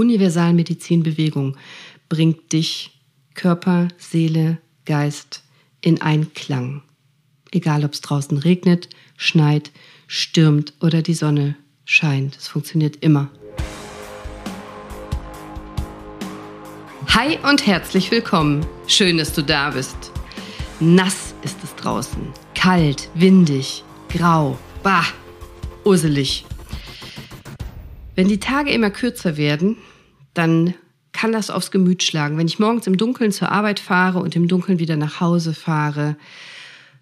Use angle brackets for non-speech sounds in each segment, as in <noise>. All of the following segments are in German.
Universalmedizinbewegung bringt dich Körper, Seele, Geist in Einklang. Egal, ob es draußen regnet, schneit, stürmt oder die Sonne scheint. Es funktioniert immer. Hi und herzlich willkommen. Schön, dass du da bist. Nass ist es draußen. Kalt, windig, grau, bah, urselig. Wenn die Tage immer kürzer werden, dann kann das aufs Gemüt schlagen. Wenn ich morgens im Dunkeln zur Arbeit fahre und im Dunkeln wieder nach Hause fahre,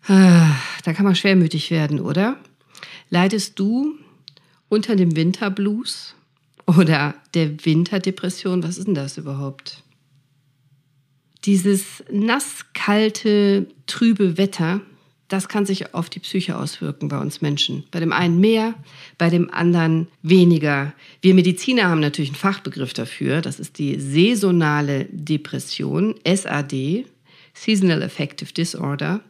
ah, da kann man schwermütig werden, oder? Leidest du unter dem Winterblues oder der Winterdepression? Was ist denn das überhaupt? Dieses nass-kalte, trübe Wetter, das kann sich auf die Psyche auswirken bei uns Menschen. Bei dem einen mehr, bei dem anderen weniger. Wir Mediziner haben natürlich einen Fachbegriff dafür. Das ist die saisonale Depression, SAD, Seasonal Affective Disorder.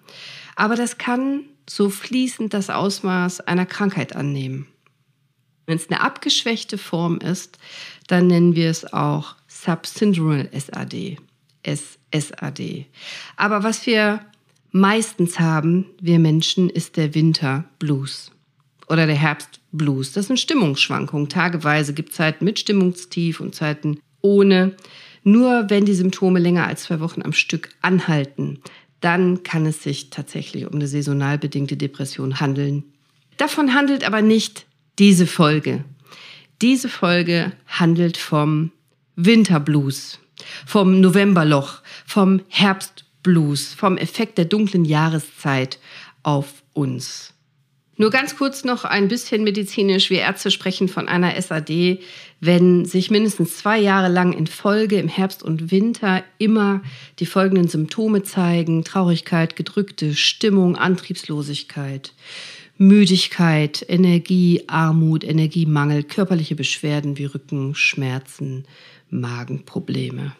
Aber das kann so fließend das Ausmaß einer Krankheit annehmen. Wenn es eine abgeschwächte Form ist, dann nennen wir es auch Subsyndromal SAD. SSAD. Aber was wir meistens haben, wir Menschen, ist der Winterblues oder der Herbstblues. Das sind Stimmungsschwankungen. Tageweise gibt es Zeiten mit Stimmungstief und Zeiten ohne. Nur wenn die Symptome länger als zwei Wochen am Stück anhalten, dann kann es sich tatsächlich um eine saisonal bedingte Depression handeln. Davon handelt aber nicht diese Folge. Diese Folge handelt vom Winterblues, vom Novemberloch, vom Herbstblues, vom Effekt der dunklen Jahreszeit auf uns. Nur ganz kurz noch ein bisschen medizinisch. Wir Ärzte sprechen von einer SAD, wenn sich mindestens zwei Jahre lang in Folge im Herbst und Winter immer die folgenden Symptome zeigen. Traurigkeit, gedrückte Stimmung, Antriebslosigkeit, Müdigkeit, Energie, Armut, Energiemangel, körperliche Beschwerden wie Rückenschmerzen, Magenprobleme.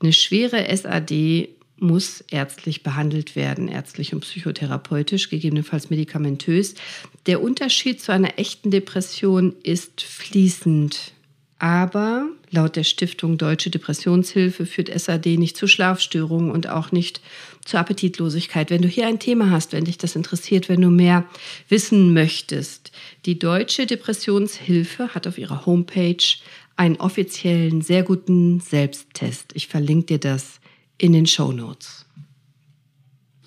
Eine schwere SAD muss ärztlich behandelt werden, ärztlich und psychotherapeutisch, gegebenenfalls medikamentös. Der Unterschied zu einer echten Depression ist fließend. Aber laut der Stiftung Deutsche Depressionshilfe führt SAD nicht zu Schlafstörungen und auch nicht zur Appetitlosigkeit. Wenn du hier ein Thema hast, wenn dich das interessiert, wenn du mehr wissen möchtest, die Deutsche Depressionshilfe hat auf ihrer Homepage einen offiziellen, sehr guten Selbsttest. Ich verlinke dir das in den Show Notes.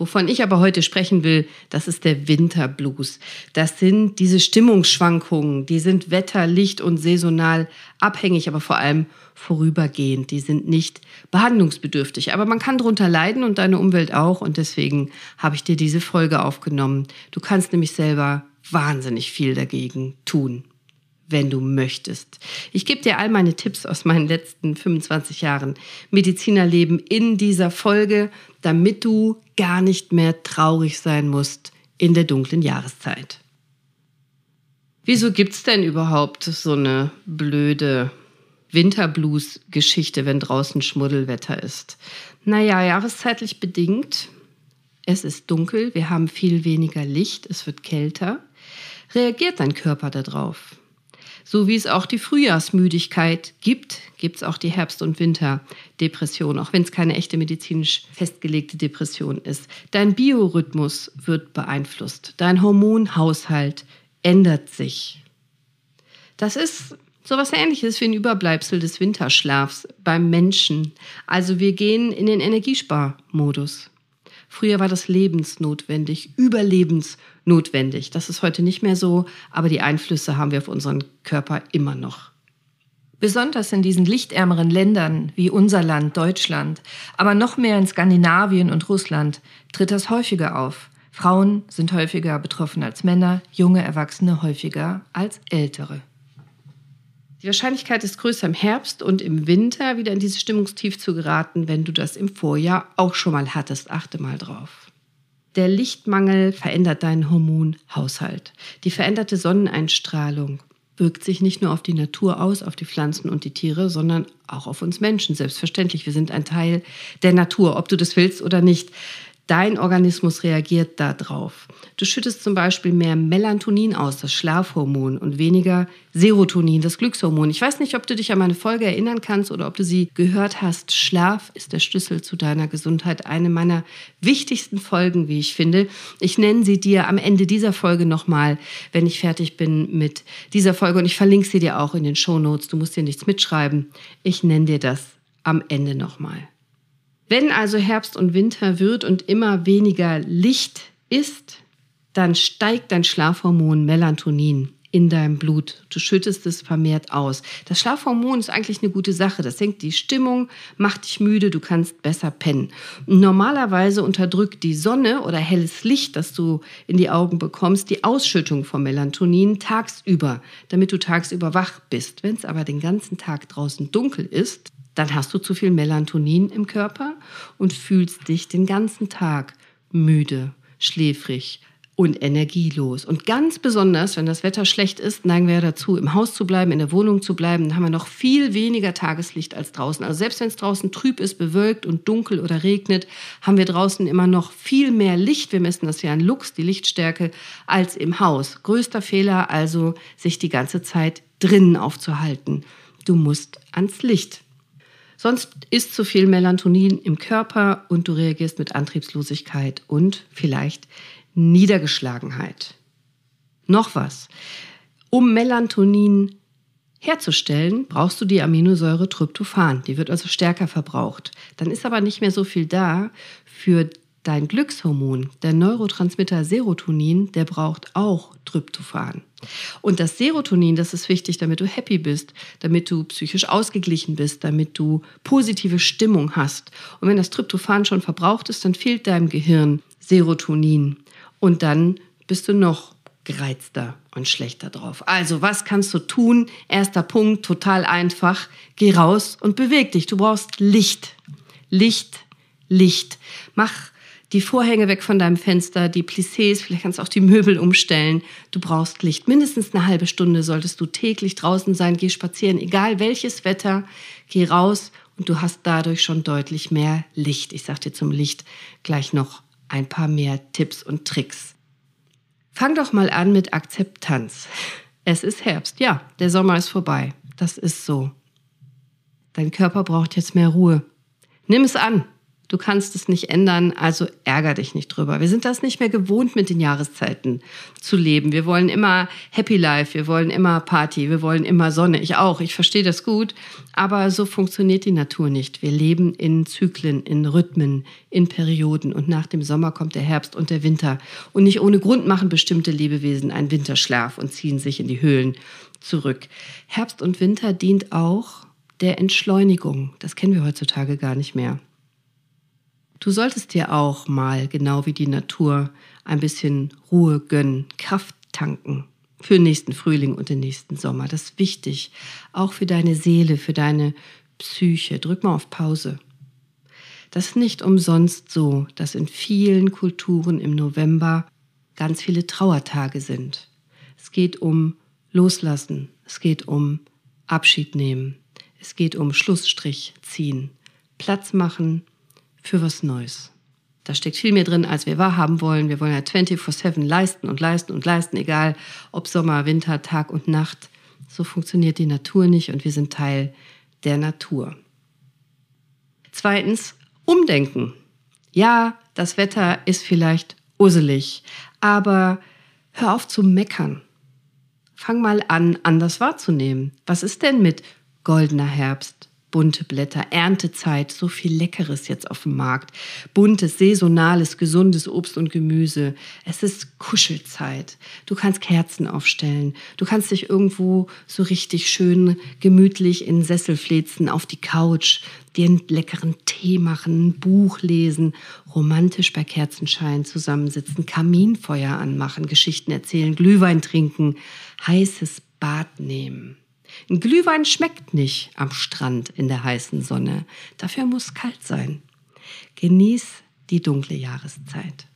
Wovon ich aber heute sprechen will, das ist der Winterblues. Das sind diese Stimmungsschwankungen, die sind wetter-, licht- und saisonal abhängig, aber vor allem vorübergehend. Die sind nicht behandlungsbedürftig, aber man kann darunter leiden und deine Umwelt auch und deswegen habe ich dir diese Folge aufgenommen. Du kannst nämlich selber wahnsinnig viel dagegen tun wenn du möchtest. Ich gebe dir all meine Tipps aus meinen letzten 25 Jahren Medizinerleben in dieser Folge, damit du gar nicht mehr traurig sein musst in der dunklen Jahreszeit. Wieso gibt es denn überhaupt so eine blöde Winterblues-Geschichte, wenn draußen Schmuddelwetter ist? Naja, jahreszeitlich bedingt. Es ist dunkel, wir haben viel weniger Licht, es wird kälter. Reagiert dein Körper darauf? So wie es auch die Frühjahrsmüdigkeit gibt, gibt es auch die Herbst- und Winterdepression, auch wenn es keine echte medizinisch festgelegte Depression ist. Dein Biorhythmus wird beeinflusst, dein Hormonhaushalt ändert sich. Das ist sowas ähnliches wie ein Überbleibsel des Winterschlafs beim Menschen. Also wir gehen in den Energiesparmodus. Früher war das lebensnotwendig, überlebensnotwendig. Das ist heute nicht mehr so, aber die Einflüsse haben wir auf unseren Körper immer noch. Besonders in diesen lichtärmeren Ländern wie unser Land, Deutschland, aber noch mehr in Skandinavien und Russland tritt das häufiger auf. Frauen sind häufiger betroffen als Männer, junge Erwachsene häufiger als ältere. Die Wahrscheinlichkeit ist größer im Herbst und im Winter wieder in dieses Stimmungstief zu geraten, wenn du das im Vorjahr auch schon mal hattest. Achte mal drauf. Der Lichtmangel verändert deinen Hormonhaushalt. Die veränderte Sonneneinstrahlung wirkt sich nicht nur auf die Natur aus, auf die Pflanzen und die Tiere, sondern auch auf uns Menschen. Selbstverständlich, wir sind ein Teil der Natur, ob du das willst oder nicht. Dein Organismus reagiert darauf. Du schüttest zum Beispiel mehr Melatonin aus, das Schlafhormon, und weniger Serotonin, das Glückshormon. Ich weiß nicht, ob du dich an meine Folge erinnern kannst oder ob du sie gehört hast. Schlaf ist der Schlüssel zu deiner Gesundheit. Eine meiner wichtigsten Folgen, wie ich finde. Ich nenne sie dir am Ende dieser Folge nochmal, wenn ich fertig bin mit dieser Folge. Und ich verlinke sie dir auch in den Show Notes. Du musst dir nichts mitschreiben. Ich nenne dir das am Ende nochmal. Wenn also Herbst und Winter wird und immer weniger Licht ist, dann steigt dein Schlafhormon Melatonin in deinem Blut. Du schüttest es vermehrt aus. Das Schlafhormon ist eigentlich eine gute Sache. Das senkt die Stimmung, macht dich müde, du kannst besser pennen. Normalerweise unterdrückt die Sonne oder helles Licht, das du in die Augen bekommst, die Ausschüttung von Melatonin tagsüber, damit du tagsüber wach bist. Wenn es aber den ganzen Tag draußen dunkel ist, dann hast du zu viel Melatonin im Körper und fühlst dich den ganzen Tag müde, schläfrig und energielos. Und ganz besonders, wenn das Wetter schlecht ist, neigen wir dazu, im Haus zu bleiben, in der Wohnung zu bleiben. Dann haben wir noch viel weniger Tageslicht als draußen. Also selbst wenn es draußen trüb ist, bewölkt und dunkel oder regnet, haben wir draußen immer noch viel mehr Licht. Wir messen das ja an Lux, die Lichtstärke, als im Haus. Größter Fehler also, sich die ganze Zeit drinnen aufzuhalten. Du musst ans Licht. Sonst ist zu viel Melatonin im Körper und du reagierst mit Antriebslosigkeit und vielleicht Niedergeschlagenheit. Noch was. Um Melatonin herzustellen, brauchst du die Aminosäure Tryptophan. Die wird also stärker verbraucht. Dann ist aber nicht mehr so viel da für dein Glückshormon. Der Neurotransmitter Serotonin, der braucht auch Tryptophan. Und das Serotonin, das ist wichtig, damit du happy bist, damit du psychisch ausgeglichen bist, damit du positive Stimmung hast. Und wenn das Tryptophan schon verbraucht ist, dann fehlt deinem Gehirn Serotonin. Und dann bist du noch gereizter und schlechter drauf. Also, was kannst du tun? Erster Punkt, total einfach. Geh raus und beweg dich. Du brauchst Licht. Licht, Licht. Mach die Vorhänge weg von deinem Fenster, die Plissés, vielleicht kannst du auch die Möbel umstellen. Du brauchst Licht. Mindestens eine halbe Stunde solltest du täglich draußen sein, geh spazieren, egal welches Wetter, geh raus und du hast dadurch schon deutlich mehr Licht. Ich sag dir zum Licht gleich noch ein paar mehr Tipps und Tricks. Fang doch mal an mit Akzeptanz. Es ist Herbst. Ja, der Sommer ist vorbei. Das ist so. Dein Körper braucht jetzt mehr Ruhe. Nimm es an. Du kannst es nicht ändern, also ärger dich nicht drüber. Wir sind das nicht mehr gewohnt, mit den Jahreszeiten zu leben. Wir wollen immer Happy Life, wir wollen immer Party, wir wollen immer Sonne. Ich auch, ich verstehe das gut, aber so funktioniert die Natur nicht. Wir leben in Zyklen, in Rhythmen, in Perioden und nach dem Sommer kommt der Herbst und der Winter. Und nicht ohne Grund machen bestimmte Lebewesen einen Winterschlaf und ziehen sich in die Höhlen zurück. Herbst und Winter dient auch der Entschleunigung. Das kennen wir heutzutage gar nicht mehr. Du solltest dir auch mal, genau wie die Natur, ein bisschen Ruhe gönnen, Kraft tanken für den nächsten Frühling und den nächsten Sommer. Das ist wichtig, auch für deine Seele, für deine Psyche. Drück mal auf Pause. Das ist nicht umsonst so, dass in vielen Kulturen im November ganz viele Trauertage sind. Es geht um Loslassen, es geht um Abschied nehmen, es geht um Schlussstrich ziehen, Platz machen für was Neues. Da steckt viel mehr drin, als wir wahrhaben wollen. Wir wollen ja 24-7 leisten und leisten und leisten, egal ob Sommer, Winter, Tag und Nacht. So funktioniert die Natur nicht und wir sind Teil der Natur. Zweitens, umdenken. Ja, das Wetter ist vielleicht usselig, aber hör auf zu meckern. Fang mal an, anders wahrzunehmen. Was ist denn mit goldener Herbst, bunte Blätter, Erntezeit, so viel Leckeres jetzt auf dem Markt. Buntes, saisonales, gesundes Obst und Gemüse. Es ist Kuschelzeit. Du kannst Kerzen aufstellen. Du kannst dich irgendwo so richtig schön gemütlich in Sessel flezen, auf die Couch, dir einen leckeren Tee machen, ein Buch lesen, romantisch bei Kerzenschein zusammensitzen, Kaminfeuer anmachen, Geschichten erzählen, Glühwein trinken, heißes Bad nehmen. Ein Glühwein schmeckt nicht am Strand in der heißen Sonne. Dafür muss kalt sein. Genieß die dunkle Jahreszeit.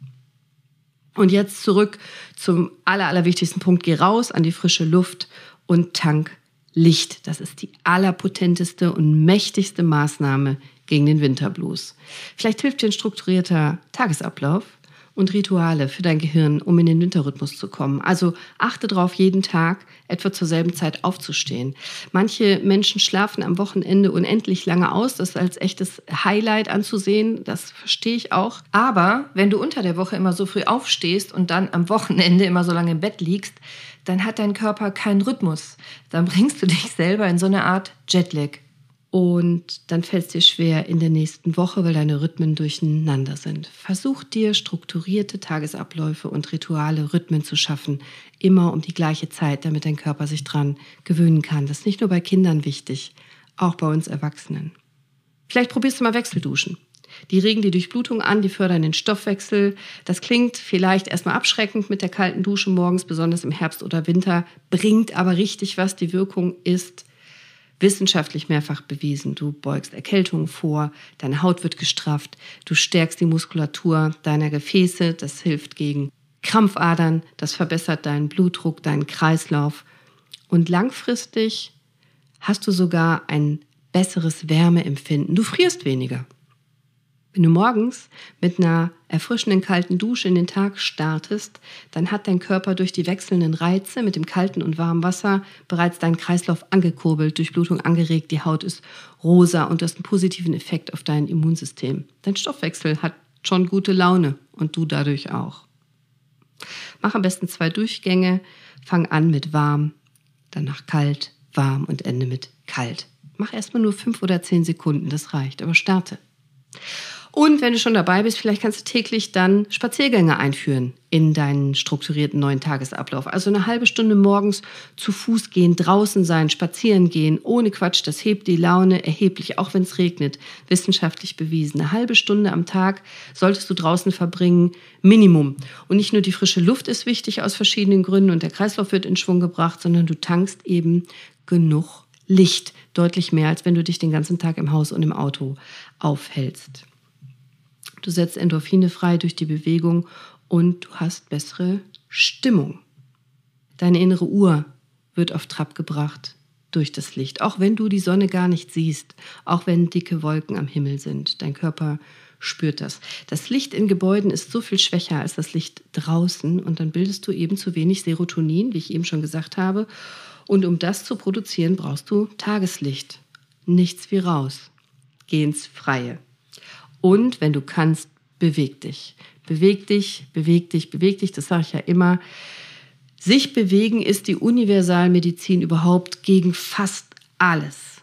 Und jetzt zurück zum aller, allerwichtigsten Punkt. Geh raus an die frische Luft und tank Licht. Das ist die allerpotenteste und mächtigste Maßnahme gegen den Winterblues. Vielleicht hilft dir ein strukturierter Tagesablauf und Rituale für dein Gehirn, um in den Winterrhythmus zu kommen. Also achte darauf, jeden Tag etwa zur selben Zeit aufzustehen. Manche Menschen schlafen am Wochenende unendlich lange aus. Das ist als echtes Highlight anzusehen. Das verstehe ich auch. Aber wenn du unter der Woche immer so früh aufstehst und dann am Wochenende immer so lange im Bett liegst, dann hat dein Körper keinen Rhythmus. Dann bringst du dich selber in so eine Art Jetlag. Und dann fällt es dir schwer in der nächsten Woche, weil deine Rhythmen durcheinander sind. Versuch dir strukturierte Tagesabläufe und Rituale, Rhythmen zu schaffen, immer um die gleiche Zeit, damit dein Körper sich dran gewöhnen kann. Das ist nicht nur bei Kindern wichtig, auch bei uns Erwachsenen. Vielleicht probierst du mal Wechselduschen. Die regen die Durchblutung an, die fördern den Stoffwechsel. Das klingt vielleicht erstmal abschreckend mit der kalten Dusche morgens, besonders im Herbst oder Winter, bringt aber richtig was. Die Wirkung ist wissenschaftlich mehrfach bewiesen. Du beugst Erkältungen vor, deine Haut wird gestrafft, du stärkst die Muskulatur deiner Gefäße, das hilft gegen Krampfadern, das verbessert deinen Blutdruck, deinen Kreislauf und langfristig hast du sogar ein besseres Wärmeempfinden. Du frierst weniger. Wenn du morgens mit einer erfrischenden kalten Dusche in den Tag startest, dann hat dein Körper durch die wechselnden Reize mit dem kalten und warmen Wasser bereits deinen Kreislauf angekurbelt, Durchblutung angeregt, die Haut ist rosa und du hast einen positiven Effekt auf dein Immunsystem. Dein Stoffwechsel hat schon gute Laune und du dadurch auch. Mach am besten zwei Durchgänge, fang an mit warm, danach kalt, warm und ende mit kalt. Mach erstmal nur fünf oder zehn Sekunden, das reicht, aber starte. Und wenn du schon dabei bist, vielleicht kannst du täglich dann Spaziergänge einführen in deinen strukturierten neuen Tagesablauf. Also eine halbe Stunde morgens zu Fuß gehen, draußen sein, spazieren gehen, ohne Quatsch, das hebt die Laune erheblich, auch wenn es regnet, wissenschaftlich bewiesen. Eine halbe Stunde am Tag solltest du draußen verbringen, Minimum. Und nicht nur die frische Luft ist wichtig aus verschiedenen Gründen und der Kreislauf wird in Schwung gebracht, sondern du tankst eben genug Licht, deutlich mehr, als wenn du dich den ganzen Tag im Haus und im Auto aufhältst. Du setzt Endorphine frei durch die Bewegung und du hast bessere Stimmung. Deine innere Uhr wird auf Trab gebracht durch das Licht, auch wenn du die Sonne gar nicht siehst, auch wenn dicke Wolken am Himmel sind. Dein Körper spürt das. Das Licht in Gebäuden ist so viel schwächer als das Licht draußen und dann bildest du eben zu wenig Serotonin, wie ich eben schon gesagt habe. Und um das zu produzieren, brauchst du Tageslicht. Nichts wie raus. Geh ins Freie. Und wenn du kannst, beweg dich. Beweg dich, beweg dich, beweg dich. Das sage ich ja immer. Sich bewegen ist die Universalmedizin überhaupt gegen fast alles.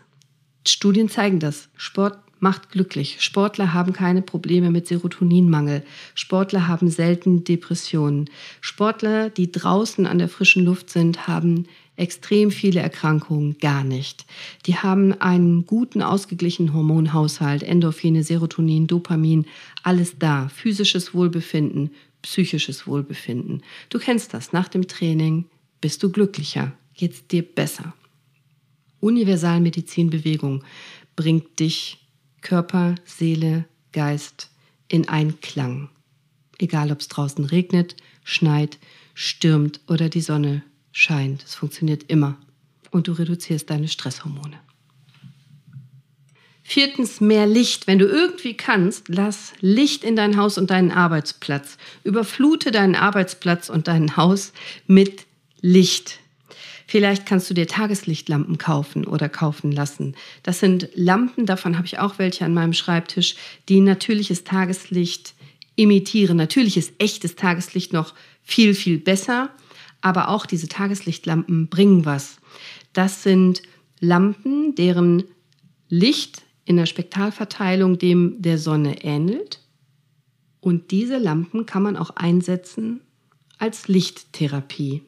Studien zeigen das. Sport macht glücklich. Sportler haben keine Probleme mit Serotoninmangel. Sportler haben selten Depressionen. Sportler, die draußen an der frischen Luft sind, haben extrem viele Erkrankungen gar nicht. Die haben einen guten, ausgeglichenen Hormonhaushalt, Endorphine, Serotonin, Dopamin, alles da. Physisches Wohlbefinden, psychisches Wohlbefinden. Du kennst das. Nach dem Training bist du glücklicher, geht's dir besser. Universalmedizinbewegung bringt dich Körper, Seele, Geist in Einklang. Egal ob es draußen regnet, schneit, stürmt oder die Sonne scheint. Es funktioniert immer. Und du reduzierst deine Stresshormone. Viertens, mehr Licht. Wenn du irgendwie kannst, lass Licht in dein Haus und deinen Arbeitsplatz. Überflute deinen Arbeitsplatz und dein Haus mit Licht. Vielleicht kannst du dir Tageslichtlampen kaufen oder kaufen lassen. Das sind Lampen, davon habe ich auch welche an meinem Schreibtisch, die natürliches Tageslicht imitieren. Natürliches, echtes Tageslicht noch viel, viel besser aber auch diese Tageslichtlampen bringen was. Das sind Lampen, deren Licht in der Spektralverteilung dem der Sonne ähnelt. Und diese Lampen kann man auch einsetzen als Lichttherapie.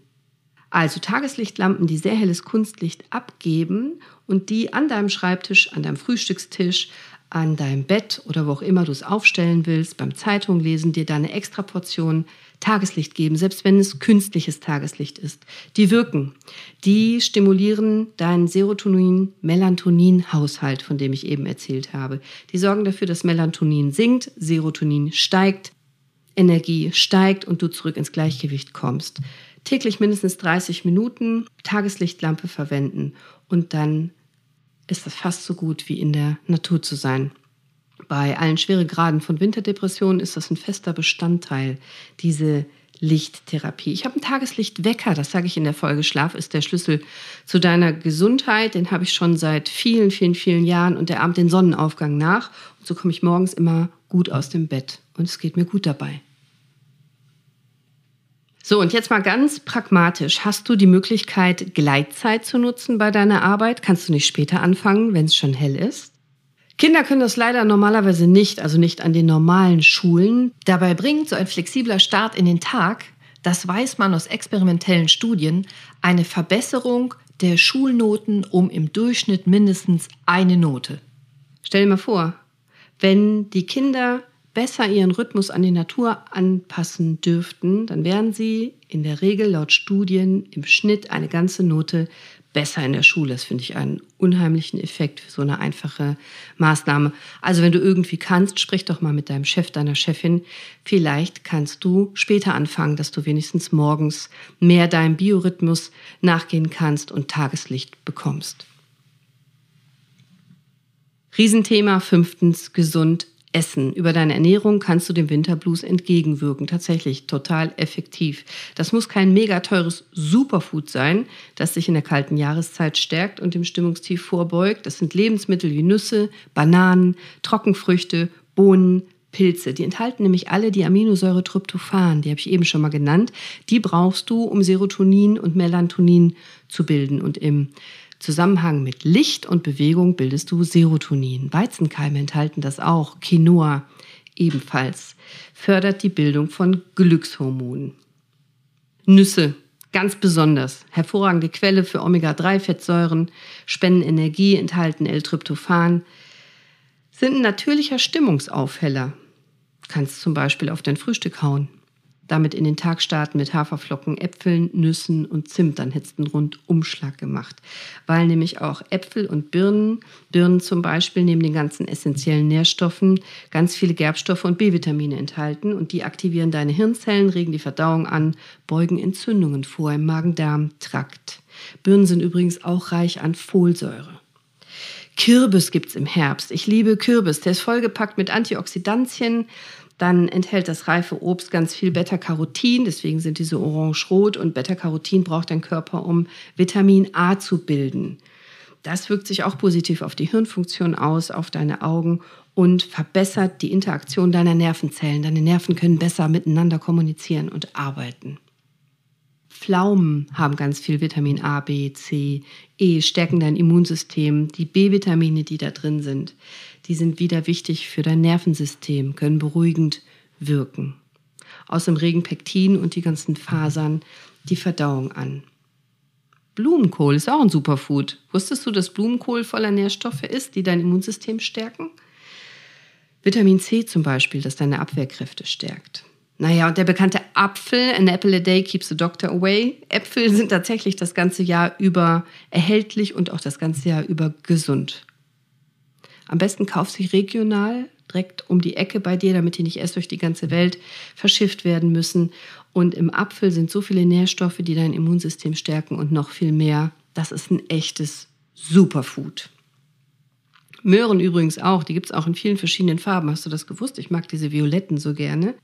Also Tageslichtlampen, die sehr helles Kunstlicht abgeben und die an deinem Schreibtisch, an deinem Frühstückstisch, an deinem Bett oder wo auch immer du es aufstellen willst, beim Zeitung lesen, dir deine extra Portion Tageslicht geben, selbst wenn es künstliches Tageslicht ist. Die wirken. Die stimulieren deinen Serotonin-Melatonin-Haushalt, von dem ich eben erzählt habe. Die sorgen dafür, dass Melatonin sinkt, Serotonin steigt, Energie steigt und du zurück ins Gleichgewicht kommst. Täglich mindestens 30 Minuten Tageslichtlampe verwenden und dann ist es fast so gut wie in der Natur zu sein. Bei allen Schweregraden von Winterdepressionen ist das ein fester Bestandteil, diese Lichttherapie. Ich habe einen Tageslichtwecker, das sage ich in der Folge. Schlaf ist der Schlüssel zu deiner Gesundheit. Den habe ich schon seit vielen, vielen, vielen Jahren und der ahmt den Sonnenaufgang nach. Und so komme ich morgens immer gut aus dem Bett und es geht mir gut dabei. So, und jetzt mal ganz pragmatisch. Hast du die Möglichkeit, Gleitzeit zu nutzen bei deiner Arbeit? Kannst du nicht später anfangen, wenn es schon hell ist? Kinder können das leider normalerweise nicht, also nicht an den normalen Schulen. Dabei bringt so ein flexibler Start in den Tag, das weiß man aus experimentellen Studien, eine Verbesserung der Schulnoten um im Durchschnitt mindestens eine Note. Stell dir mal vor, wenn die Kinder besser ihren Rhythmus an die Natur anpassen dürften, dann wären sie in der Regel laut Studien im Schnitt eine ganze Note besser in der Schule. Das finde ich einen unheimlichen Effekt für so eine einfache Maßnahme. Also wenn du irgendwie kannst, sprich doch mal mit deinem Chef, deiner Chefin. Vielleicht kannst du später anfangen, dass du wenigstens morgens mehr deinem Biorhythmus nachgehen kannst und Tageslicht bekommst. Riesenthema fünftens, gesund Essen. Über deine Ernährung kannst du dem Winterblues entgegenwirken. Tatsächlich total effektiv. Das muss kein mega teures Superfood sein, das sich in der kalten Jahreszeit stärkt und dem Stimmungstief vorbeugt. Das sind Lebensmittel wie Nüsse, Bananen, Trockenfrüchte, Bohnen, Pilze. Die enthalten nämlich alle die Aminosäure Tryptophan, die habe ich eben schon mal genannt. Die brauchst du, um Serotonin und Melatonin zu bilden. Und im Zusammenhang mit Licht und Bewegung bildest du Serotonin. Weizenkeime enthalten das auch. Quinoa ebenfalls fördert die Bildung von Glückshormonen. Nüsse ganz besonders. Hervorragende Quelle für Omega-3-Fettsäuren, spenden Energie, enthalten L-Tryptophan, sind ein natürlicher Stimmungsaufheller. Kannst zum Beispiel auf dein Frühstück hauen damit in den Tag starten mit Haferflocken, Äpfeln, Nüssen und Zimt. Dann hättest du einen Rundumschlag gemacht. Weil nämlich auch Äpfel und Birnen, Birnen zum Beispiel, neben den ganzen essentiellen Nährstoffen ganz viele Gerbstoffe und B-Vitamine enthalten. Und die aktivieren deine Hirnzellen, regen die Verdauung an, beugen Entzündungen vor im Magen-Darm-Trakt. Birnen sind übrigens auch reich an Folsäure. Kürbis gibt es im Herbst. Ich liebe Kürbis. Der ist vollgepackt mit Antioxidantien dann enthält das reife Obst ganz viel Beta-Carotin, deswegen sind diese orange-rot und Beta-Carotin braucht dein Körper, um Vitamin A zu bilden. Das wirkt sich auch positiv auf die Hirnfunktion aus, auf deine Augen und verbessert die Interaktion deiner Nervenzellen. Deine Nerven können besser miteinander kommunizieren und arbeiten. Pflaumen haben ganz viel Vitamin A, B, C, E, stärken dein Immunsystem. Die B-Vitamine, die da drin sind, die sind wieder wichtig für dein Nervensystem, können beruhigend wirken. Außerdem regen Pektin und die ganzen Fasern die Verdauung an. Blumenkohl ist auch ein Superfood. Wusstest du, dass Blumenkohl voller Nährstoffe ist, die dein Immunsystem stärken? Vitamin C zum Beispiel, das deine Abwehrkräfte stärkt. Naja, und der bekannte Apfel, an apple a day keeps the doctor away. Äpfel <laughs> sind tatsächlich das ganze Jahr über erhältlich und auch das ganze Jahr über gesund. Am besten kauf sie regional, direkt um die Ecke bei dir, damit die nicht erst durch die ganze Welt verschifft werden müssen. Und im Apfel sind so viele Nährstoffe, die dein Immunsystem stärken und noch viel mehr. Das ist ein echtes Superfood. Möhren übrigens auch, die gibt es auch in vielen verschiedenen Farben. Hast du das gewusst? Ich mag diese violetten so gerne.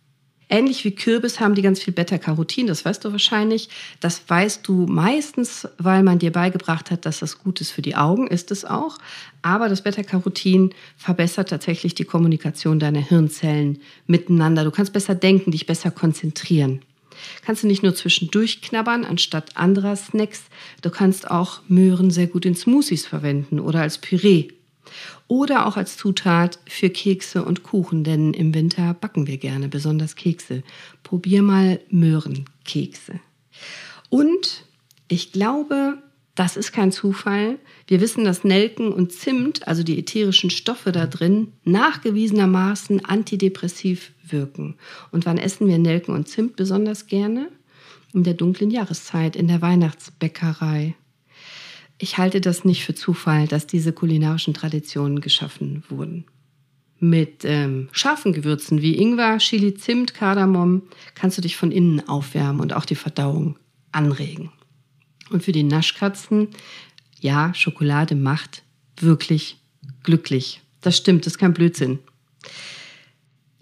Ähnlich wie Kürbis haben die ganz viel Beta-Carotin, das weißt du wahrscheinlich. Das weißt du meistens, weil man dir beigebracht hat, dass das gut ist für die Augen, ist es auch. Aber das Beta-Carotin verbessert tatsächlich die Kommunikation deiner Hirnzellen miteinander. Du kannst besser denken, dich besser konzentrieren. Kannst du nicht nur zwischendurch knabbern anstatt anderer Snacks, du kannst auch Möhren sehr gut in Smoothies verwenden oder als Püree oder auch als Zutat für Kekse und Kuchen, denn im Winter backen wir gerne, besonders Kekse. Probier mal Möhrenkekse. Und ich glaube, das ist kein Zufall. Wir wissen, dass Nelken und Zimt, also die ätherischen Stoffe da drin, nachgewiesenermaßen antidepressiv wirken. Und wann essen wir Nelken und Zimt besonders gerne? In der dunklen Jahreszeit, in der Weihnachtsbäckerei. Ich halte das nicht für Zufall, dass diese kulinarischen Traditionen geschaffen wurden. Mit ähm, scharfen Gewürzen wie Ingwer, Chili, Zimt, Kardamom kannst du dich von innen aufwärmen und auch die Verdauung anregen. Und für die Naschkatzen, ja, Schokolade macht wirklich glücklich. Das stimmt, das ist kein Blödsinn.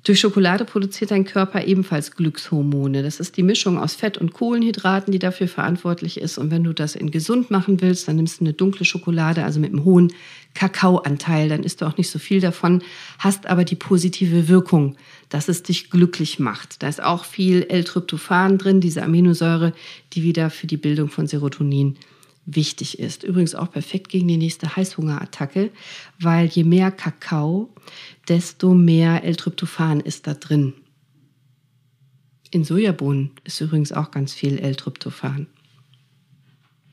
Durch Schokolade produziert dein Körper ebenfalls Glückshormone. Das ist die Mischung aus Fett und Kohlenhydraten, die dafür verantwortlich ist. Und wenn du das in gesund machen willst, dann nimmst du eine dunkle Schokolade, also mit einem hohen Kakaoanteil. Dann isst du auch nicht so viel davon, hast aber die positive Wirkung, dass es dich glücklich macht. Da ist auch viel L-Tryptophan drin, diese Aminosäure, die wieder für die Bildung von Serotonin wichtig ist. Übrigens auch perfekt gegen die nächste Heißhungerattacke, weil je mehr Kakao, desto mehr L-Tryptophan ist da drin. In Sojabohnen ist übrigens auch ganz viel L-Tryptophan.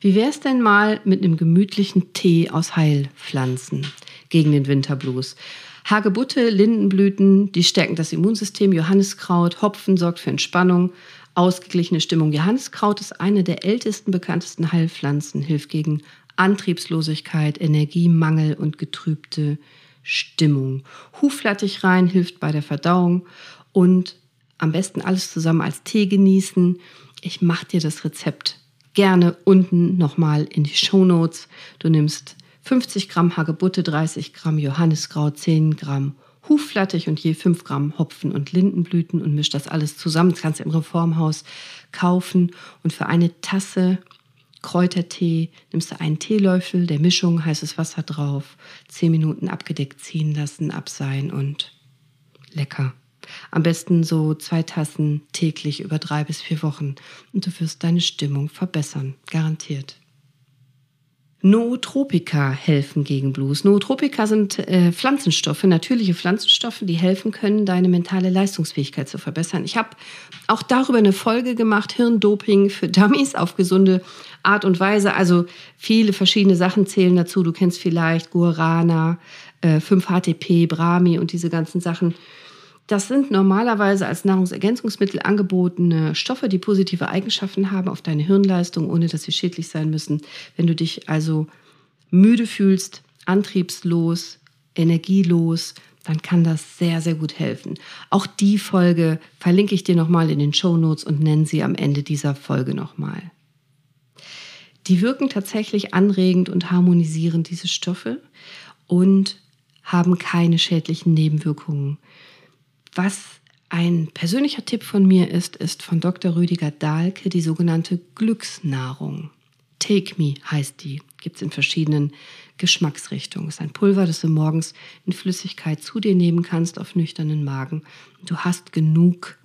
Wie wäre es denn mal mit einem gemütlichen Tee aus Heilpflanzen gegen den Winterblues? Hagebutte, Lindenblüten, die stärken das Immunsystem, Johanniskraut, Hopfen sorgt für Entspannung, ausgeglichene Stimmung. Johanniskraut ist eine der ältesten bekanntesten Heilpflanzen, hilft gegen Antriebslosigkeit, Energiemangel und getrübte Stimmung. Huflattichrein hilft bei der Verdauung und am besten alles zusammen als Tee genießen. Ich mache dir das Rezept gerne unten nochmal in die Show Notes. Du nimmst 50 Gramm Hagebutte, 30 Gramm Johanniskraut, 10 Gramm Huflattich und je 5 Gramm Hopfen und Lindenblüten und misch das alles zusammen. Das kannst du im Reformhaus kaufen. Und für eine Tasse Kräutertee nimmst du einen Teelöffel der Mischung, heißes Wasser drauf, 10 Minuten abgedeckt ziehen lassen, abseihen und lecker. Am besten so zwei Tassen täglich über drei bis vier Wochen und du wirst deine Stimmung verbessern, garantiert. Nootropika helfen gegen Blues. Nootropika sind äh, Pflanzenstoffe, natürliche Pflanzenstoffe, die helfen können, deine mentale Leistungsfähigkeit zu verbessern. Ich habe auch darüber eine Folge gemacht, Hirndoping für Dummies auf gesunde Art und Weise. Also viele verschiedene Sachen zählen dazu. Du kennst vielleicht Guarana, äh, 5-HTP, Brahmi und diese ganzen Sachen. Das sind normalerweise als Nahrungsergänzungsmittel angebotene Stoffe, die positive Eigenschaften haben auf deine Hirnleistung, ohne dass sie schädlich sein müssen. Wenn du dich also müde fühlst, antriebslos, energielos, dann kann das sehr, sehr gut helfen. Auch die Folge verlinke ich dir nochmal in den Show Notes und nenne sie am Ende dieser Folge nochmal. Die wirken tatsächlich anregend und harmonisierend, diese Stoffe, und haben keine schädlichen Nebenwirkungen. Was ein persönlicher Tipp von mir ist, ist von Dr. Rüdiger Dahlke die sogenannte Glücksnahrung. Take Me heißt die. Gibt es in verschiedenen Geschmacksrichtungen. Es ist ein Pulver, das du morgens in Flüssigkeit zu dir nehmen kannst auf nüchternen Magen. Du hast genug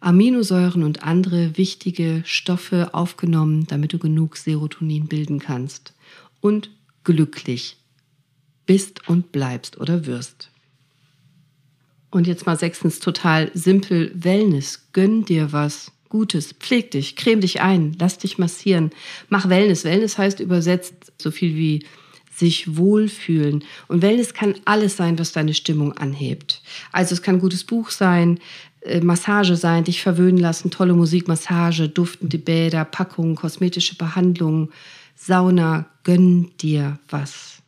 Aminosäuren und andere wichtige Stoffe aufgenommen, damit du genug Serotonin bilden kannst. Und glücklich bist und bleibst oder wirst. Und jetzt mal sechstens total simpel Wellness. Gönn dir was Gutes, pfleg dich, creme dich ein, lass dich massieren, mach Wellness. Wellness heißt übersetzt so viel wie sich wohlfühlen. Und Wellness kann alles sein, was deine Stimmung anhebt. Also es kann ein gutes Buch sein, äh, Massage sein, dich verwöhnen lassen, tolle Musik, Massage, duftende Bäder, Packungen, kosmetische Behandlungen, Sauna. Gönn dir was.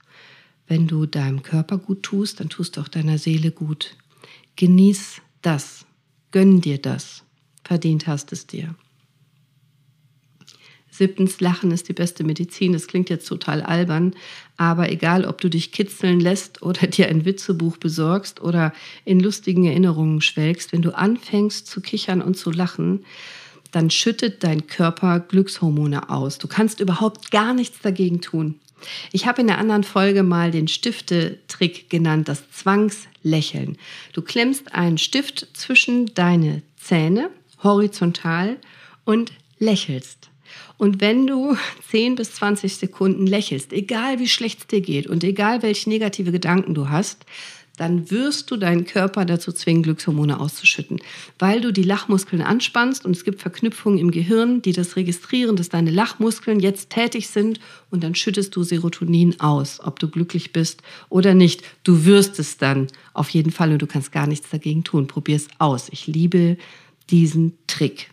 Wenn du deinem Körper gut tust, dann tust du auch deiner Seele gut. Genieß das, gönn dir das, verdient hast es dir. Siebtens, Lachen ist die beste Medizin. Das klingt jetzt total albern, aber egal, ob du dich kitzeln lässt oder dir ein Witzebuch besorgst oder in lustigen Erinnerungen schwelgst, wenn du anfängst zu kichern und zu lachen, dann schüttet dein Körper Glückshormone aus. Du kannst überhaupt gar nichts dagegen tun. Ich habe in der anderen Folge mal den Stiftetrick genannt, das Zwangslächeln. Du klemmst einen Stift zwischen deine Zähne, horizontal, und lächelst. Und wenn du <laughs> 10 bis 20 Sekunden lächelst, egal wie schlecht es dir geht und egal welche negative Gedanken du hast, dann wirst du deinen Körper dazu zwingen, Glückshormone auszuschütten, weil du die Lachmuskeln anspannst und es gibt Verknüpfungen im Gehirn, die das registrieren, dass deine Lachmuskeln jetzt tätig sind und dann schüttest du Serotonin aus, ob du glücklich bist oder nicht. Du wirst es dann auf jeden Fall und du kannst gar nichts dagegen tun. Probier es aus. Ich liebe diesen Trick.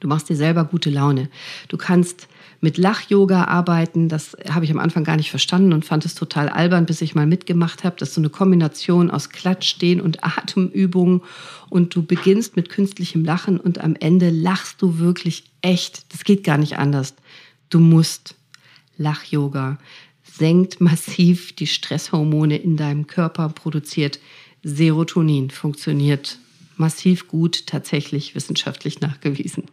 Du machst dir selber gute Laune. Du kannst mit Lach-Yoga arbeiten. Das habe ich am Anfang gar nicht verstanden und fand es total albern, bis ich mal mitgemacht habe. Das ist so eine Kombination aus Klatschstehen und Atemübungen und du beginnst mit künstlichem Lachen und am Ende lachst du wirklich echt. Das geht gar nicht anders. Du musst Lach-Yoga senkt massiv die Stresshormone in deinem Körper, produziert Serotonin funktioniert massiv gut, tatsächlich wissenschaftlich nachgewiesen.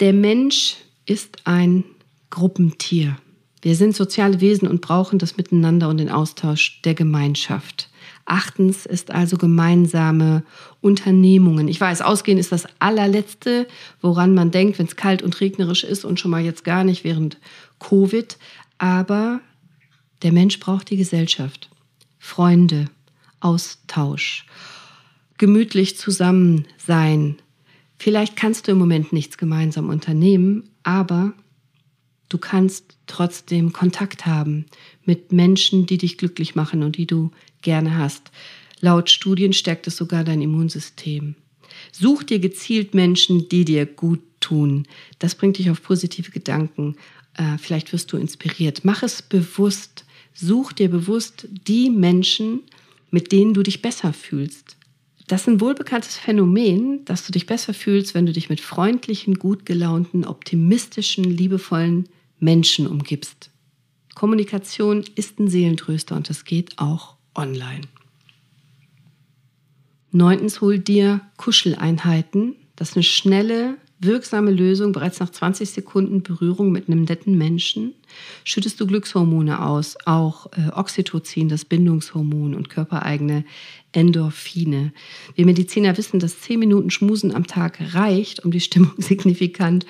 Der Mensch ist ein Gruppentier. Wir sind soziale Wesen und brauchen das Miteinander und den Austausch der Gemeinschaft. Achtens ist also gemeinsame Unternehmungen. Ich weiß, Ausgehen ist das allerletzte, woran man denkt, wenn es kalt und regnerisch ist und schon mal jetzt gar nicht während Covid. Aber der Mensch braucht die Gesellschaft, Freunde, Austausch, gemütlich zusammen sein. Vielleicht kannst du im Moment nichts gemeinsam unternehmen, aber du kannst trotzdem Kontakt haben mit Menschen, die dich glücklich machen und die du gerne hast. Laut Studien stärkt es sogar dein Immunsystem. Such dir gezielt Menschen, die dir gut tun. Das bringt dich auf positive Gedanken. Äh, vielleicht wirst du inspiriert. Mach es bewusst. Such dir bewusst die Menschen, mit denen du dich besser fühlst. Das ist ein wohlbekanntes Phänomen, dass du dich besser fühlst, wenn du dich mit freundlichen, gut gelaunten, optimistischen, liebevollen Menschen umgibst. Kommunikation ist ein Seelentröster und das geht auch online. Neuntens hol dir Kuscheleinheiten. Das ist eine schnelle, wirksame Lösung. Bereits nach 20 Sekunden Berührung mit einem netten Menschen schüttest du Glückshormone aus, auch äh, Oxytocin, das Bindungshormon und körpereigene Endorphine. Wir Mediziner wissen, dass 10 Minuten Schmusen am Tag reicht, um die Stimmung <laughs> signifikant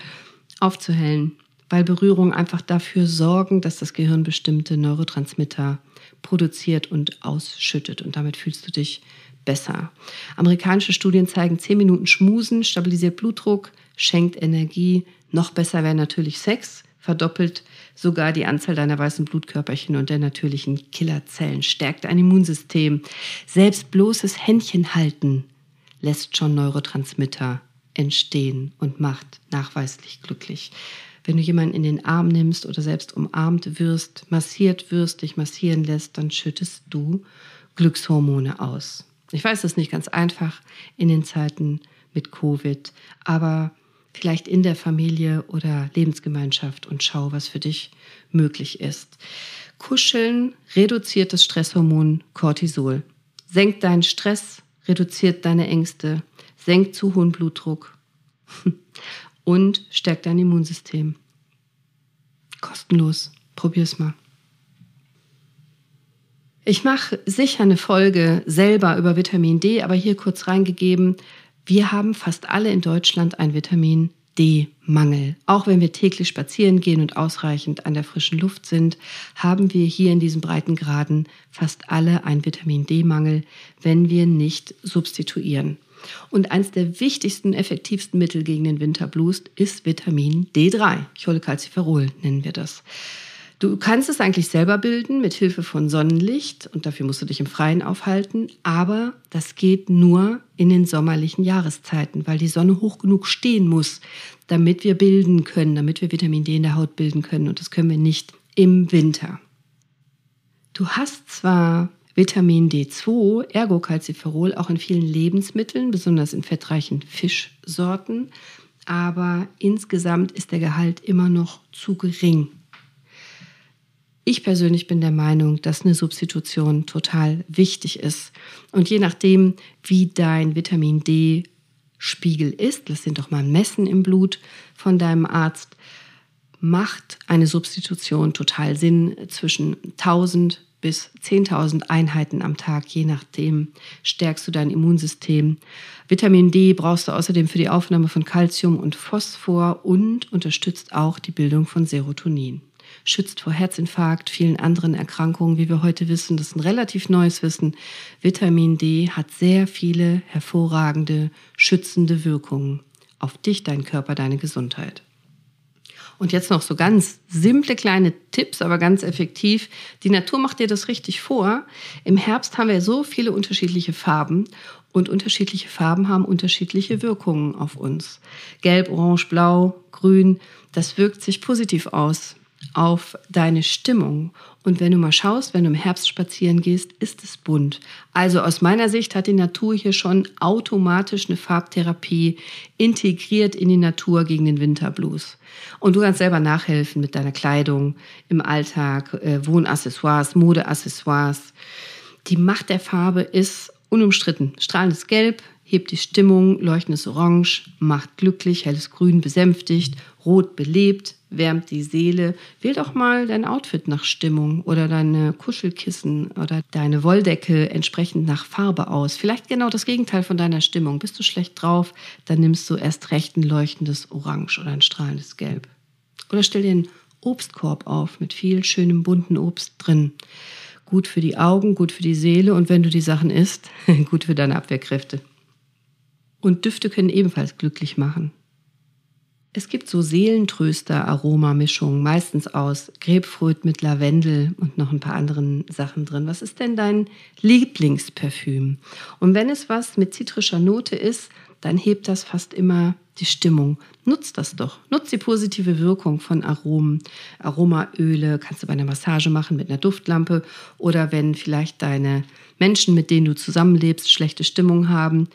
aufzuhellen, weil Berührungen einfach dafür sorgen, dass das Gehirn bestimmte Neurotransmitter produziert und ausschüttet. Und damit fühlst du dich besser. Amerikanische Studien zeigen, 10 Minuten Schmusen stabilisiert Blutdruck, schenkt Energie. Noch besser wäre natürlich Sex, verdoppelt sogar die Anzahl deiner weißen Blutkörperchen und der natürlichen Killerzellen, stärkt dein Immunsystem. Selbst bloßes Händchen halten lässt schon Neurotransmitter entstehen und macht nachweislich glücklich wenn du jemanden in den Arm nimmst oder selbst umarmt wirst, massiert wirst, dich massieren lässt, dann schüttest du Glückshormone aus. Ich weiß, das ist nicht ganz einfach in den Zeiten mit Covid, aber vielleicht in der Familie oder Lebensgemeinschaft und schau, was für dich möglich ist. Kuscheln reduziert das Stresshormon Cortisol, senkt deinen Stress, reduziert deine Ängste, senkt zu hohen Blutdruck <laughs> und stärkt dein Immunsystem. Kostenlos. Probier's mal. Ich mache sicher eine Folge selber über Vitamin D, aber hier kurz reingegeben. Wir haben fast alle in Deutschland einen Vitamin D-Mangel. Auch wenn wir täglich spazieren gehen und ausreichend an der frischen Luft sind, haben wir hier in diesen Breitengraden fast alle einen Vitamin D-Mangel, wenn wir nicht substituieren. Und eines der wichtigsten, effektivsten Mittel gegen den Winterblues ist Vitamin D3. Cholecalciferol nennen wir das. Du kannst es eigentlich selber bilden mit Hilfe von Sonnenlicht und dafür musst du dich im Freien aufhalten, aber das geht nur in den sommerlichen Jahreszeiten, weil die Sonne hoch genug stehen muss, damit wir bilden können, damit wir Vitamin D in der Haut bilden können und das können wir nicht im Winter. Du hast zwar Vitamin D2, Ergocalciferol, auch in vielen Lebensmitteln, besonders in fettreichen Fischsorten. Aber insgesamt ist der Gehalt immer noch zu gering. Ich persönlich bin der Meinung, dass eine Substitution total wichtig ist. Und je nachdem, wie dein Vitamin D-Spiegel ist, lass ihn doch mal messen im Blut von deinem Arzt, macht eine Substitution total Sinn zwischen 1000 bis 10.000 Einheiten am Tag, je nachdem stärkst du dein Immunsystem. Vitamin D brauchst du außerdem für die Aufnahme von Calcium und Phosphor und unterstützt auch die Bildung von Serotonin. Schützt vor Herzinfarkt, vielen anderen Erkrankungen, wie wir heute wissen. Das ist ein relativ neues Wissen. Vitamin D hat sehr viele hervorragende, schützende Wirkungen auf dich, deinen Körper, deine Gesundheit. Und jetzt noch so ganz simple kleine Tipps, aber ganz effektiv. Die Natur macht dir das richtig vor. Im Herbst haben wir so viele unterschiedliche Farben und unterschiedliche Farben haben unterschiedliche Wirkungen auf uns. Gelb, Orange, Blau, Grün, das wirkt sich positiv aus auf deine Stimmung. Und wenn du mal schaust, wenn du im Herbst spazieren gehst, ist es bunt. Also aus meiner Sicht hat die Natur hier schon automatisch eine Farbtherapie integriert in die Natur gegen den Winterblues. Und du kannst selber nachhelfen mit deiner Kleidung im Alltag, äh, Wohnaccessoires, Modeaccessoires. Die Macht der Farbe ist unumstritten. Strahlendes Gelb hebt die Stimmung, leuchtendes Orange macht glücklich, helles Grün besänftigt, Rot belebt, wärmt die Seele. Wähl doch mal dein Outfit nach Stimmung oder deine Kuschelkissen oder deine Wolldecke entsprechend nach Farbe aus. Vielleicht genau das Gegenteil von deiner Stimmung. Bist du schlecht drauf, dann nimmst du erst recht ein leuchtendes Orange oder ein strahlendes Gelb. Oder stell dir einen Obstkorb auf mit viel schönem bunten Obst drin. Gut für die Augen, gut für die Seele und wenn du die Sachen isst, <laughs> gut für deine Abwehrkräfte. Und Düfte können ebenfalls glücklich machen. Es gibt so Seelentröster-Aromamischungen, meistens aus Grapefruit mit Lavendel und noch ein paar anderen Sachen drin. Was ist denn dein Lieblingsparfüm? Und wenn es was mit zitrischer Note ist, dann hebt das fast immer die Stimmung. Nutz das doch. Nutz die positive Wirkung von Aromen. Aromaöle kannst du bei einer Massage machen mit einer Duftlampe oder wenn vielleicht deine Menschen, mit denen du zusammenlebst, schlechte Stimmung haben,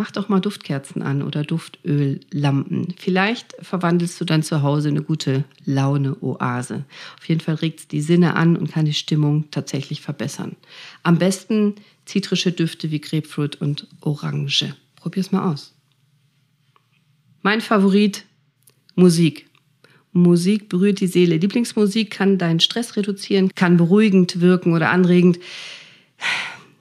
mach doch mal Duftkerzen an oder Duftöllampen. Vielleicht verwandelst du dann zu Hause eine gute Laune-Oase. Auf jeden Fall regt es die Sinne an und kann die Stimmung tatsächlich verbessern. Am besten zitrische Düfte wie Grapefruit und Orange. Probier's mal aus. Mein Favorit, Musik. Musik berührt die Seele. Lieblingsmusik kann deinen Stress reduzieren, kann beruhigend wirken oder anregend.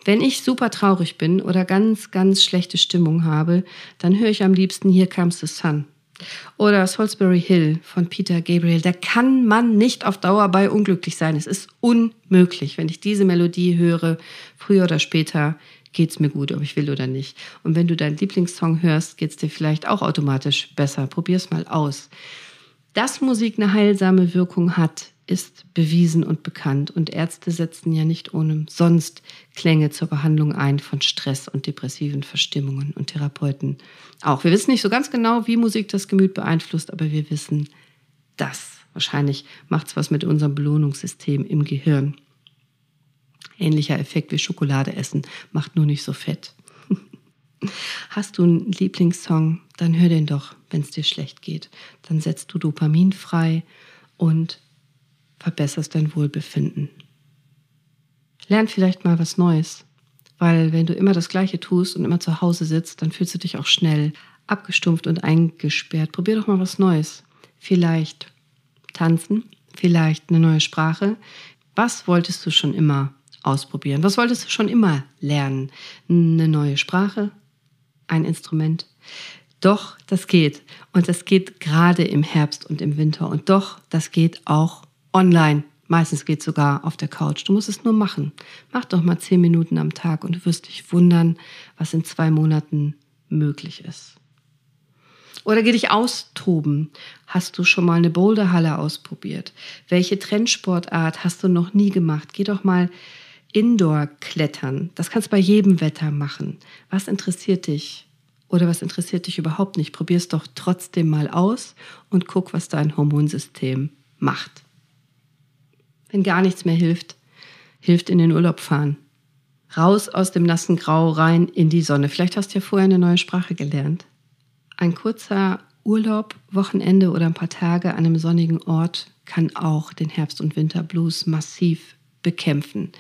Wenn ich super traurig bin oder ganz, ganz schlechte Stimmung habe, dann höre ich am liebsten Here Comes the Sun. Oder Salisbury Hill von Peter Gabriel. Da kann man nicht auf Dauer bei unglücklich sein. Es ist unmöglich. Wenn ich diese Melodie höre, früher oder später geht es mir gut, ob ich will oder nicht. Und wenn du deinen Lieblingssong hörst, geht es dir vielleicht auch automatisch besser. Probier es mal aus. Dass Musik eine heilsame Wirkung hat, ist bewiesen und bekannt. Und Ärzte setzen ja nicht ohne sonst Klänge zur Behandlung ein von Stress und depressiven Verstimmungen und Therapeuten auch. Wir wissen nicht so ganz genau, wie Musik das Gemüt beeinflusst, aber wir wissen das. Wahrscheinlich macht es was mit unserem Belohnungssystem im Gehirn. Ähnlicher Effekt wie Schokolade essen, macht nur nicht so fett. <laughs> Hast du einen Lieblingssong, dann hör den doch, wenn es dir schlecht geht. Dann setzt du Dopamin frei und verbesserst dein Wohlbefinden. Lern vielleicht mal was Neues, weil wenn du immer das Gleiche tust und immer zu Hause sitzt, dann fühlst du dich auch schnell abgestumpft und eingesperrt. Probier doch mal was Neues. Vielleicht tanzen, vielleicht eine neue Sprache. Was wolltest du schon immer ausprobieren? Was wolltest du schon immer lernen? Eine neue Sprache? Ein Instrument? Doch, das geht. Und das geht gerade im Herbst und im Winter. Und doch, das geht auch online. Meistens geht es sogar auf der Couch. Du musst es nur machen. Mach doch mal zehn Minuten am Tag und du wirst dich wundern, was in zwei Monaten möglich ist. Oder geh dich austoben. Hast du schon mal eine Boulderhalle ausprobiert? Welche Trendsportart hast du noch nie gemacht? Geh doch mal Indoor klettern. Das kannst du bei jedem Wetter machen. Was interessiert dich? Oder was interessiert dich überhaupt nicht? Probier es doch trotzdem mal aus und guck, was dein Hormonsystem macht. Wenn gar nichts mehr hilft, hilft in den Urlaub fahren. Raus aus dem nassen Grau rein in die Sonne. Vielleicht hast du ja vorher eine neue Sprache gelernt. Ein kurzer Urlaub, Wochenende oder ein paar Tage an einem sonnigen Ort kann auch den Herbst- und Winterblues massiv bekämpfen.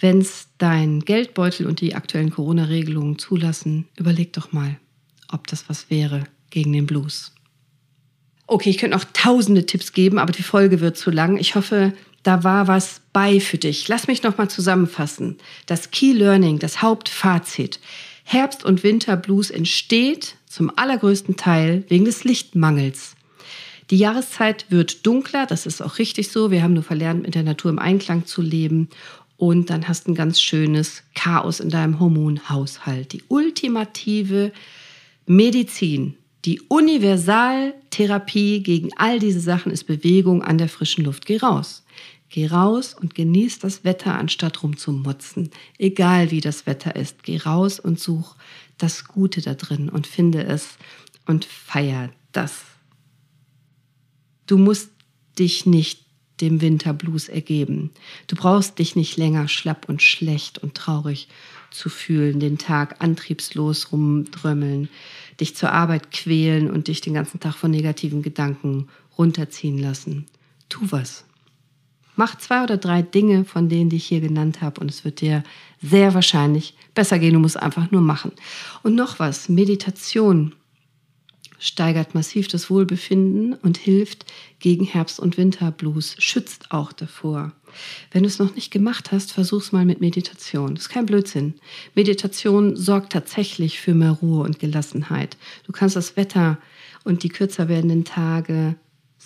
Wenn es dein Geldbeutel und die aktuellen Corona-Regelungen zulassen, überleg doch mal, ob das was wäre gegen den Blues. Okay, ich könnte noch tausende Tipps geben, aber die Folge wird zu lang. Ich hoffe, da war was bei für dich. Lass mich noch mal zusammenfassen. Das Key Learning, das Hauptfazit. Herbst- und Winterblues entsteht zum allergrößten Teil wegen des Lichtmangels. Die Jahreszeit wird dunkler, das ist auch richtig so. Wir haben nur verlernt, mit der Natur im Einklang zu leben. Und dann hast du ein ganz schönes Chaos in deinem Hormonhaushalt. Die ultimative Medizin, die Universaltherapie gegen all diese Sachen ist Bewegung an der frischen Luft. Geh raus. Geh raus und genieß das Wetter, anstatt rumzumotzen. Egal wie das Wetter ist, geh raus und such das Gute da drin und finde es und feier das. Du musst dich nicht dem Winterblues ergeben. Du brauchst dich nicht länger schlapp und schlecht und traurig zu fühlen, den Tag antriebslos rumdrömmeln, dich zur Arbeit quälen und dich den ganzen Tag von negativen Gedanken runterziehen lassen. Tu was. Mach zwei oder drei Dinge von denen, die ich hier genannt habe, und es wird dir sehr wahrscheinlich besser gehen. Du musst einfach nur machen. Und noch was, Meditation steigert massiv das Wohlbefinden und hilft gegen Herbst- und Winterblues, schützt auch davor. Wenn du es noch nicht gemacht hast, versuch's mal mit Meditation. Das ist kein Blödsinn. Meditation sorgt tatsächlich für mehr Ruhe und Gelassenheit. Du kannst das Wetter und die kürzer werdenden Tage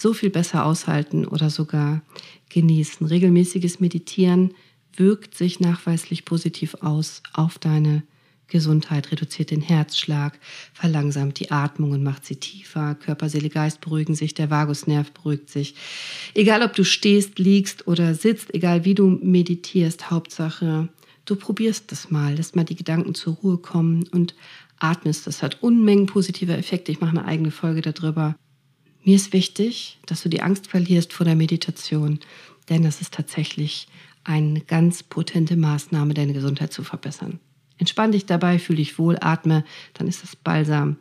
so viel besser aushalten oder sogar genießen. Regelmäßiges Meditieren wirkt sich nachweislich positiv aus auf deine Gesundheit, reduziert den Herzschlag, verlangsamt die Atmung und macht sie tiefer. Körper, Seele, Geist beruhigen sich, der Vagusnerv beruhigt sich. Egal, ob du stehst, liegst oder sitzt, egal wie du meditierst, Hauptsache, du probierst das mal, lässt mal die Gedanken zur Ruhe kommen und atmest. Das hat Unmengen positiver Effekte. Ich mache eine eigene Folge darüber. Mir ist wichtig, dass du die Angst verlierst vor der Meditation, denn das ist tatsächlich eine ganz potente Maßnahme, deine Gesundheit zu verbessern. Entspann dich dabei, fühl dich wohl, atme, dann ist das Balsam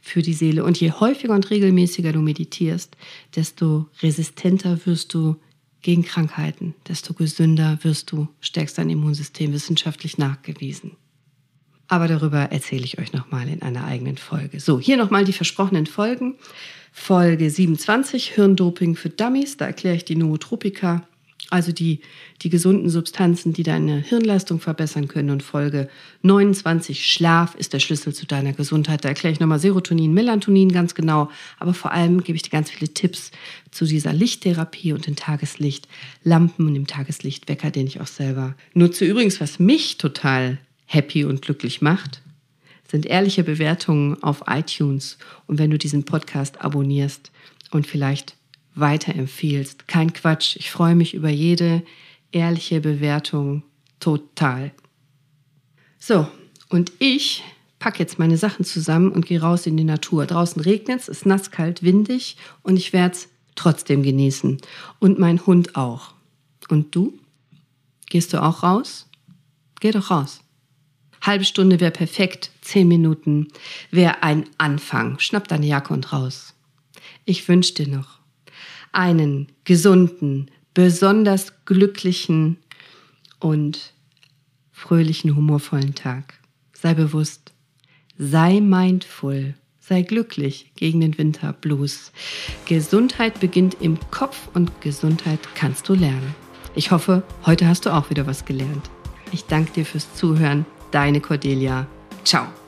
für die Seele. Und je häufiger und regelmäßiger du meditierst, desto resistenter wirst du gegen Krankheiten, desto gesünder wirst du, stärkst dein Immunsystem, wissenschaftlich nachgewiesen. Aber darüber erzähle ich euch nochmal in einer eigenen Folge. So, hier nochmal die versprochenen Folgen. Folge 27, Hirndoping für Dummies, da erkläre ich die Nootropika also die, die gesunden Substanzen, die deine Hirnleistung verbessern können. Und Folge 29, Schlaf ist der Schlüssel zu deiner Gesundheit. Da erkläre ich nochmal Serotonin, Melatonin ganz genau. Aber vor allem gebe ich dir ganz viele Tipps zu dieser Lichttherapie und dem Tageslicht, Lampen und dem Tageslichtwecker, den ich auch selber nutze. Übrigens, was mich total happy und glücklich macht, sind ehrliche Bewertungen auf iTunes. Und wenn du diesen Podcast abonnierst und vielleicht weiterempfiehlst. Kein Quatsch. Ich freue mich über jede ehrliche Bewertung total. So, und ich packe jetzt meine Sachen zusammen und gehe raus in die Natur. Draußen regnet es, ist nass, kalt, windig und ich werde es trotzdem genießen. Und mein Hund auch. Und du? Gehst du auch raus? Geh doch raus. Halbe Stunde wäre perfekt, zehn Minuten wäre ein Anfang. Schnapp deine Jacke und raus. Ich wünsche dir noch einen gesunden, besonders glücklichen und fröhlichen, humorvollen Tag. Sei bewusst, sei mindful, sei glücklich gegen den Winterblues. Gesundheit beginnt im Kopf und Gesundheit kannst du lernen. Ich hoffe, heute hast du auch wieder was gelernt. Ich danke dir fürs Zuhören. Deine Cordelia. Ciao.